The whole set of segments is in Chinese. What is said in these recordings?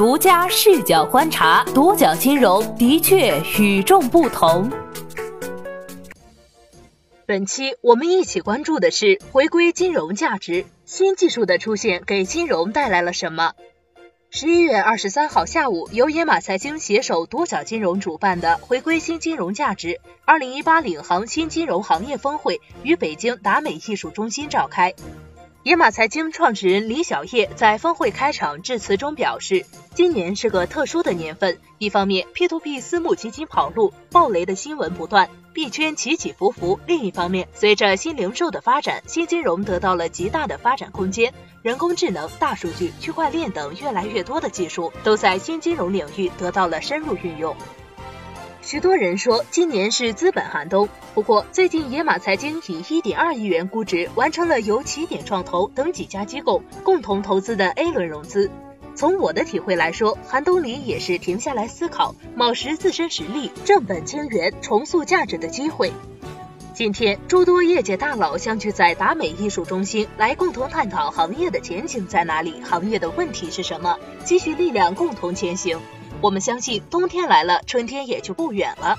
独家视角观察，独角金融的确与众不同。本期我们一起关注的是回归金融价值，新技术的出现给金融带来了什么？十一月二十三号下午，由野马财经携手独角金融主办的“回归新金融价值”二零一八领航新金融行业峰会于北京达美艺术中心召开。野马财经创始人李小叶在峰会开场致辞中表示，今年是个特殊的年份，一方面 P2P 私募基金跑路、暴雷的新闻不断，币圈起起伏伏；另一方面，随着新零售的发展，新金融得到了极大的发展空间，人工智能、大数据、区块链等越来越多的技术都在新金融领域得到了深入运用。许多人说今年是资本寒冬，不过最近野马财经以一点二亿元估值完成了由起点创投等几家机构共同投资的 A 轮融资。从我的体会来说，寒冬里也是停下来思考、卯实自身实力、正本清源、重塑价值的机会。今天，诸多业界大佬相聚在达美艺术中心，来共同探讨行业的前景在哪里，行业的问题是什么，积蓄力量，共同前行。我们相信，冬天来了，春天也就不远了。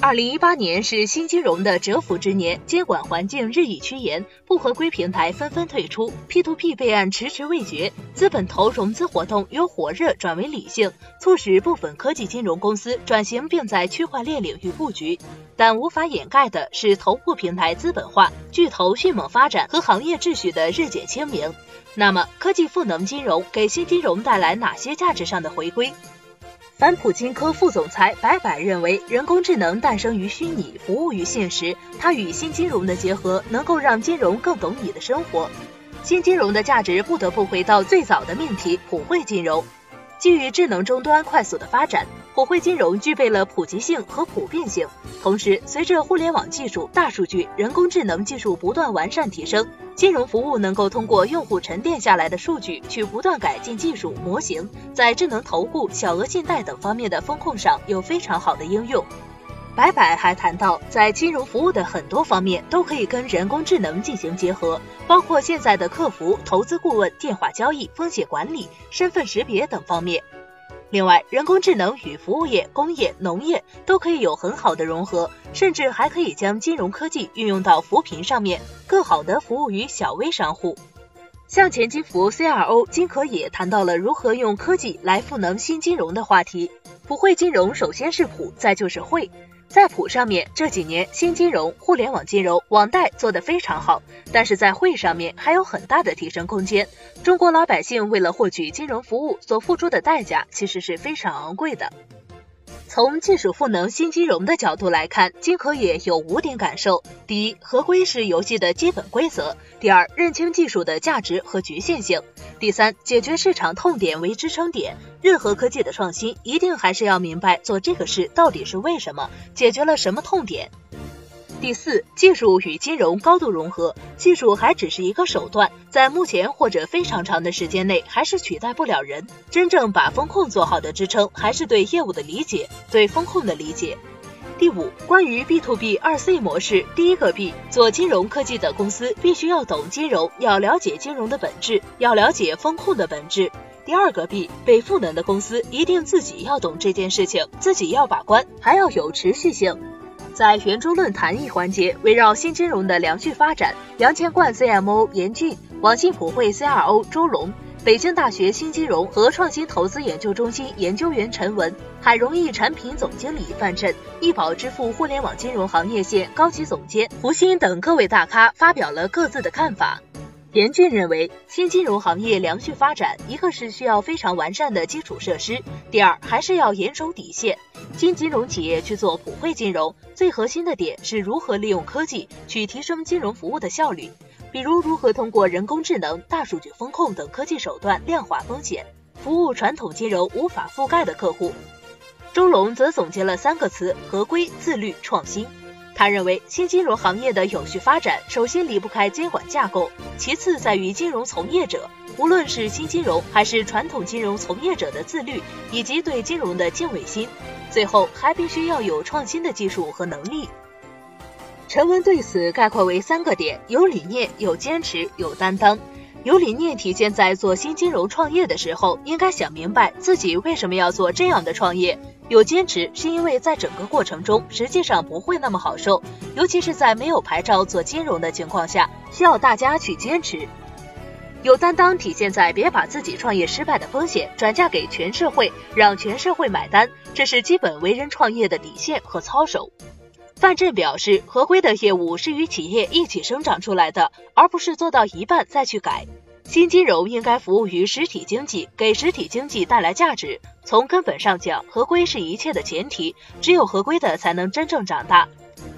二零一八年是新金融的蛰伏之年，监管环境日益趋严，不合规平台纷纷退出，P2P 备案迟迟未决，资本投融资活动由火热转为理性，促使部分科技金融公司转型并在区块链领域布局。但无法掩盖的是，头部平台资本化、巨头迅猛发展和行业秩序的日渐清明。那么，科技赋能金融给新金融带来哪些价值上的回归？反普金科副总裁白柏认为，人工智能诞生于虚拟，服务于现实。它与新金融的结合，能够让金融更懂你的生活。新金融的价值不得不回到最早的命题——普惠金融。基于智能终端快速的发展，普惠金融具备了普及性和普遍性。同时，随着互联网技术、大数据、人工智能技术不断完善提升。金融服务能够通过用户沉淀下来的数据，去不断改进技术模型，在智能投顾、小额信贷等方面的风控上有非常好的应用。白白还谈到，在金融服务的很多方面都可以跟人工智能进行结合，包括现在的客服、投资顾问、电话交易、风险管理、身份识别等方面。另外，人工智能与服务业、工业、农业都可以有很好的融合，甚至还可以将金融科技运用到扶贫上面，更好的服务于小微商户。像前金服 CRO 金可也谈到了如何用科技来赋能新金融的话题。普惠金融首先是普，再就是惠。在普上面，这几年新金融、互联网金融、网贷做得非常好，但是在汇上面还有很大的提升空间。中国老百姓为了获取金融服务所付出的代价其实是非常昂贵的。从技术赋能新金融的角度来看，金可也有五点感受：第一，合规是游戏的基本规则；第二，认清技术的价值和局限性；第三，解决市场痛点为支撑点。任何科技的创新，一定还是要明白做这个事到底是为什么，解决了什么痛点。第四，技术与金融高度融合，技术还只是一个手段，在目前或者非常长的时间内，还是取代不了人。真正把风控做好的支撑，还是对业务的理解，对风控的理解。第五，关于 B to B 二 C 模式，第一个 B，做金融科技的公司必须要懂金融，要了解金融的本质，要了解风控的本质。第二个 B，被赋能的公司一定自己要懂这件事情，自己要把关，还要有持续性。在圆桌论坛一环节，围绕新金融的良序发展，杨千冠 CMO 严俊，网信普惠 CRO 周龙，北京大学新金融和创新投资研究中心研究员陈文，海融易产品总经理范振，易宝支付互联网金融行业线高级总监胡鑫等各位大咖发表了各自的看法。严俊认为，新金融行业良性发展，一个是需要非常完善的基础设施，第二还是要严守底线。新金融企业去做普惠金融，最核心的点是如何利用科技去提升金融服务的效率，比如如何通过人工智能、大数据风控等科技手段量化风险，服务传统金融无法覆盖的客户。周龙则总结了三个词：合规、自律、创新。他认为，新金融行业的有序发展，首先离不开监管架构，其次在于金融从业者。无论是新金融还是传统金融从业者的自律，以及对金融的敬畏心，最后还必须要有创新的技术和能力。陈文对此概括为三个点：有理念、有坚持、有担当。有理念体现在做新金融创业的时候，应该想明白自己为什么要做这样的创业。有坚持是因为在整个过程中，实际上不会那么好受，尤其是在没有牌照做金融的情况下，需要大家去坚持。有担当体现在别把自己创业失败的风险转嫁给全社会，让全社会买单，这是基本为人创业的底线和操守。范振表示，合规的业务是与企业一起生长出来的，而不是做到一半再去改。新金融应该服务于实体经济，给实体经济带来价值。从根本上讲，合规是一切的前提，只有合规的才能真正长大。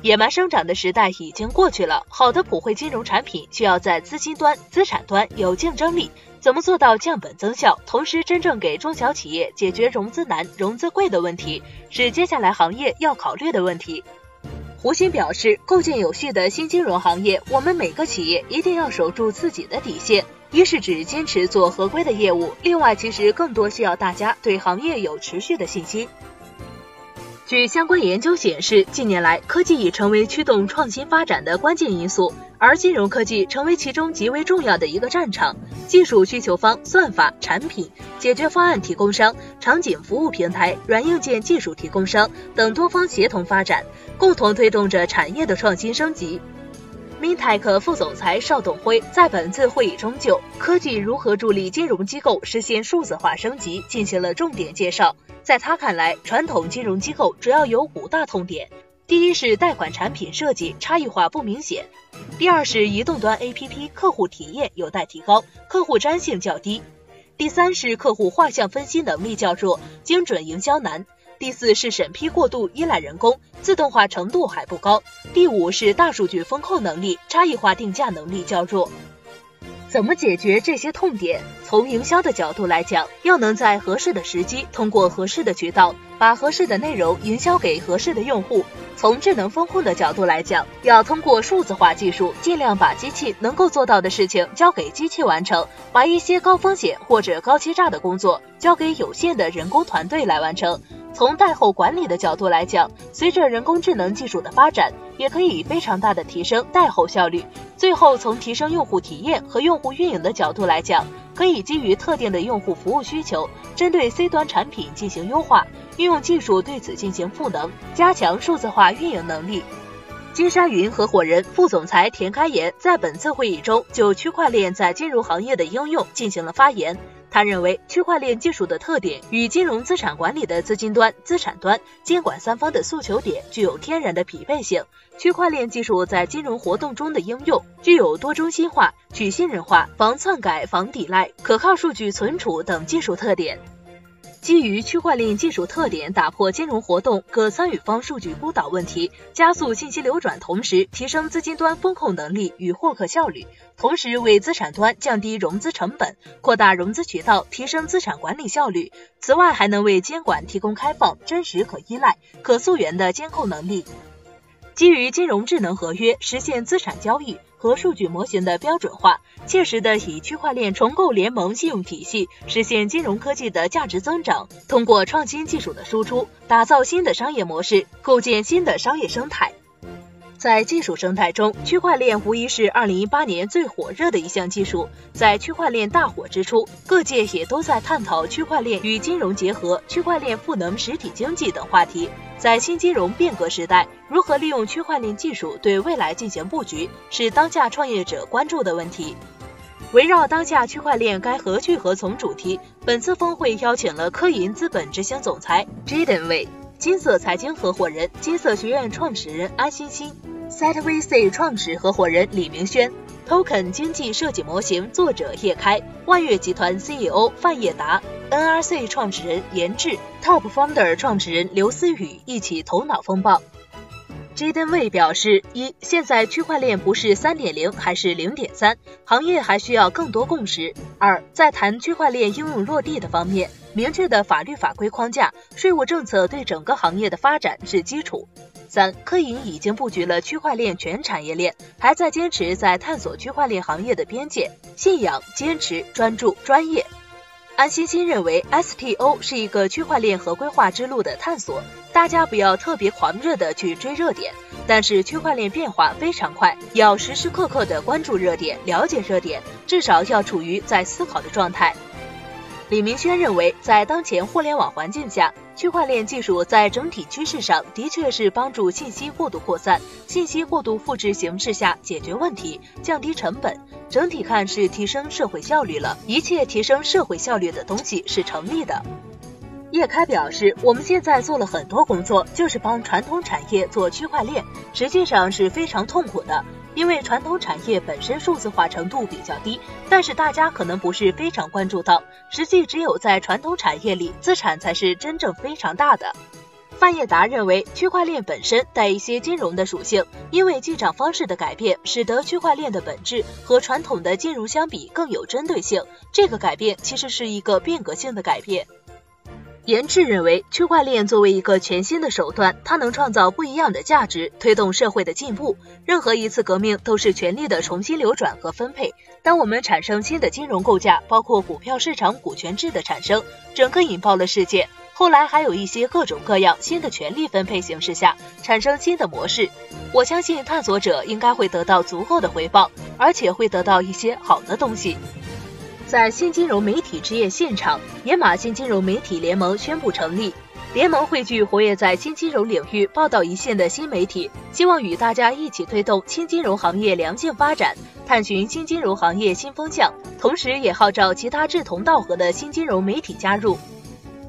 野蛮生长的时代已经过去了，好的普惠金融产品需要在资金端、资产端有竞争力。怎么做到降本增效，同时真正给中小企业解决融资难、融资贵的问题，是接下来行业要考虑的问题。胡鑫表示，构建有序的新金融行业，我们每个企业一定要守住自己的底线。一是指坚持做合规的业务，另外其实更多需要大家对行业有持续的信心。据相关研究显示，近年来科技已成为驱动创新发展的关键因素，而金融科技成为其中极为重要的一个战场。技术需求方、算法、产品、解决方案提供商、场景服务平台、软硬件技术提供商等多方协同发展，共同推动着产业的创新升级。Mintech 副总裁邵董辉在本次会议中就科技如何助力金融机构实现数字化升级进行了重点介绍。在他看来，传统金融机构主要有五大痛点：第一是贷款产品设计差异化不明显；第二是移动端 APP 客户体验有待提高，客户粘性较低；第三是客户画像分析能力较弱，精准营销难；第四是审批过度依赖人工，自动化程度还不高；第五是大数据风控能力差异化定价能力较弱。怎么解决这些痛点？从营销的角度来讲，要能在合适的时机，通过合适的渠道，把合适的内容营销给合适的用户。从智能风控的角度来讲，要通过数字化技术，尽量把机器能够做到的事情交给机器完成，把一些高风险或者高欺诈的工作交给有限的人工团队来完成。从贷后管理的角度来讲，随着人工智能技术的发展，也可以非常大的提升贷后效率。最后，从提升用户体验和用户运营的角度来讲，可以基于特定的用户服务需求，针对 C 端产品进行优化，运用技术对此进行赋能，加强数字化运营能力。金沙云合伙人、副总裁田开言在本次会议中就区块链在金融行业的应用进行了发言。他认为，区块链技术的特点与金融资产管理的资金端、资产端、监管三方的诉求点具有天然的匹配性。区块链技术在金融活动中的应用具有多中心化、去信任化、防篡改、防抵赖、可靠数据存储等技术特点。基于区块链技术特点，打破金融活动各参与方数据孤岛问题，加速信息流转，同时提升资金端风控能力与获客效率，同时为资产端降低融资成本，扩大融资渠道，提升资产管理效率。此外，还能为监管提供开放、真实、可依赖、可溯源的监控能力。基于金融智能合约，实现资产交易。和数据模型的标准化，切实的以区块链重构联盟信用体系，实现金融科技的价值增长。通过创新技术的输出，打造新的商业模式，构建新的商业生态。在技术生态中，区块链无疑是2018年最火热的一项技术。在区块链大火之初，各界也都在探讨区块链与金融结合、区块链赋能实体经济等话题。在新金融变革时代，如何利用区块链技术对未来进行布局，是当下创业者关注的问题。围绕当下区块链该何去何从主题，本次峰会邀请了科银资本执行总裁 Jaden Wei、金色财经合伙人、金色学院创始人安欣欣、SetVC 创始合伙人李明轩、Token 经济设计模型作者叶开、万悦集团 CEO 范业达。NRC 创始人严志、Top Founder 创始人刘思雨一起头脑风暴。Jaden Wei 表示：一、现在区块链不是三点零还是零点三，行业还需要更多共识。二、在谈区块链应用落地的方面，明确的法律法规框架、税务政策对整个行业的发展是基础。三、科银已经布局了区块链全产业链，还在坚持在探索区块链行业的边界，信仰、坚持、专注、专业。安欣欣认为，STO 是一个区块链合规化之路的探索，大家不要特别狂热的去追热点，但是区块链变化非常快，要时时刻刻的关注热点，了解热点，至少要处于在思考的状态。李明轩认为，在当前互联网环境下，区块链技术在整体趋势上的确是帮助信息过度扩散、信息过度复制形式下解决问题、降低成本。整体看是提升社会效率了，一切提升社会效率的东西是成立的。叶开表示，我们现在做了很多工作，就是帮传统产业做区块链，实际上是非常痛苦的。因为传统产业本身数字化程度比较低，但是大家可能不是非常关注到，实际只有在传统产业里，资产才是真正非常大的。范业达认为，区块链本身带一些金融的属性，因为记账方式的改变，使得区块链的本质和传统的金融相比更有针对性。这个改变其实是一个变革性的改变。严志认为，区块链作为一个全新的手段，它能创造不一样的价值，推动社会的进步。任何一次革命都是权力的重新流转和分配。当我们产生新的金融构架，包括股票市场股权制的产生，整个引爆了世界。后来还有一些各种各样新的权力分配形式下，产生新的模式。我相信探索者应该会得到足够的回报，而且会得到一些好的东西。在新金融媒体之夜现场，野马新金融媒体联盟宣布成立。联盟汇聚活跃在新金融领域报道一线的新媒体，希望与大家一起推动新金融行业良性发展，探寻新金融行业新风向，同时也号召其他志同道合的新金融媒体加入。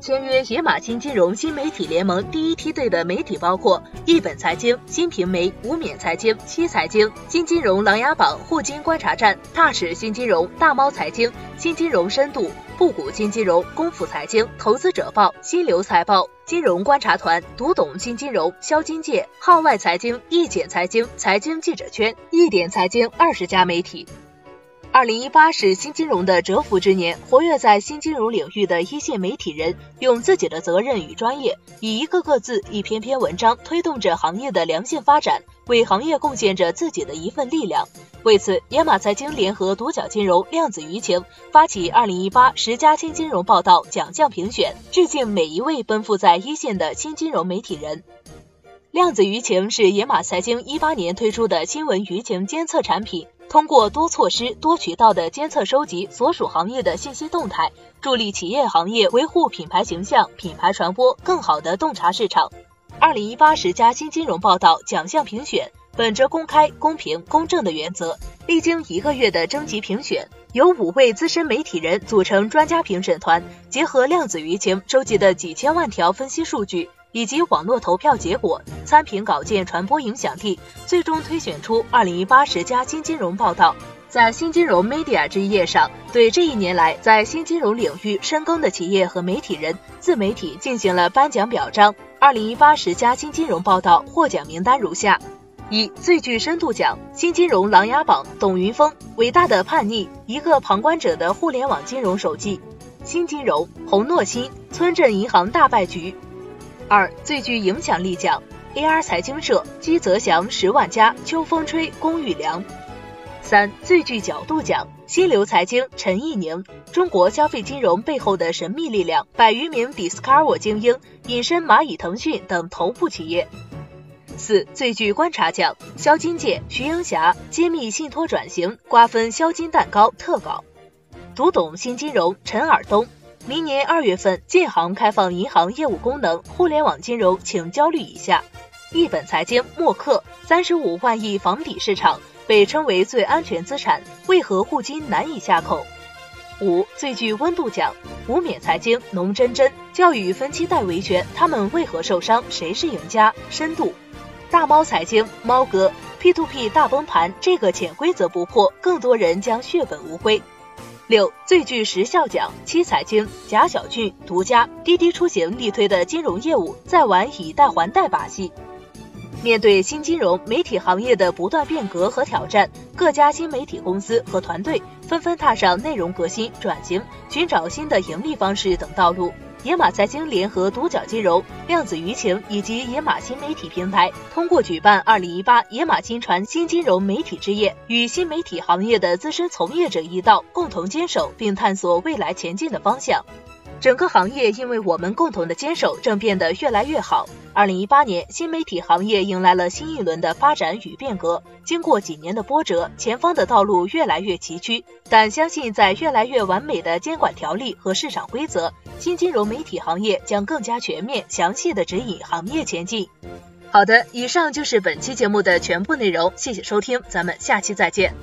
签约野马新金融新媒体联盟第一梯队的媒体包括一本财经、新平媒、无冕财经、七财经、新金融琅琊榜、沪金观察站、大使新金融、大猫财经、新金融深度、布谷新金融、功夫财经、投资者报、新流财报、金融观察团、读懂新金融、销金界、号外财经、易简财经、财经记者圈、一点财经二十家媒体。二零一八是新金融的蛰伏之年，活跃在新金融领域的一线媒体人，用自己的责任与专业，以一个个字、一篇篇文章，推动着行业的良性发展，为行业贡献着自己的一份力量。为此，野马财经联合独角金融、量子舆情发起二零一八十佳新金融报道奖项评选，致敬每一位奔赴在一线的新金融媒体人。量子舆情是野马财经一八年推出的新闻舆情监测产品。通过多措施、多渠道的监测收集所属行业的信息动态，助力企业行业维护品牌形象、品牌传播，更好的洞察市场。二零一八十佳新金融报道奖项评选，本着公开、公平、公正的原则，历经一个月的征集评选，由五位资深媒体人组成专家评审团，结合量子舆情收集的几千万条分析数据。以及网络投票结果、参评稿件传播影响力，最终推选出二零一八十佳新金融报道。在新金融 Media 之夜上，对这一年来在新金融领域深耕的企业和媒体人、自媒体进行了颁奖表彰。二零一八十佳新金融报道获奖名单如下：一、最具深度奖，新金融琅琊榜，董云峰，伟大的叛逆，一个旁观者的互联网金融手记。新金融，洪诺新，村镇银行大败局。二最具影响力奖，AR 财经社姬泽祥十万加秋风吹龚玉良。三最具角度奖，新流财经陈毅宁中国消费金融背后的神秘力量，百余名 Discover 精英隐身蚂蚁、腾讯等头部企业。四最具观察奖，销金界徐英霞揭秘信托转型，瓜分销金蛋糕特稿。读懂新金融陈尔东。明年二月份，建行开放银行业务功能，互联网金融请焦虑一下。一本财经默克，三十五万亿房抵市场被称为最安全资产，为何沪金难以下口？五最具温度奖，无冕财经农真真，教育分期贷维权，他们为何受伤？谁是赢家？深度。大猫财经猫哥，P to P 大崩盘，这个潜规则不破，更多人将血本无归。六最具时效奖，七财经贾小俊独家，滴滴出行力推的金融业务再玩以贷还贷把戏。面对新金融媒体行业的不断变革和挑战，各家新媒体公司和团队纷纷踏上内容革新、转型、寻找新的盈利方式等道路。野马财经联合独角金融、量子舆情以及野马新媒体平台，通过举办二零一八野马新传新金融媒体之夜，与新媒体行业的资深从业者一道，共同坚守并探索未来前进的方向。整个行业因为我们共同的坚守，正变得越来越好。二零一八年，新媒体行业迎来了新一轮的发展与变革。经过几年的波折，前方的道路越来越崎岖，但相信在越来越完美的监管条例和市场规则，新金融媒体行业将更加全面、详细的指引行业前进。好的，以上就是本期节目的全部内容，谢谢收听，咱们下期再见。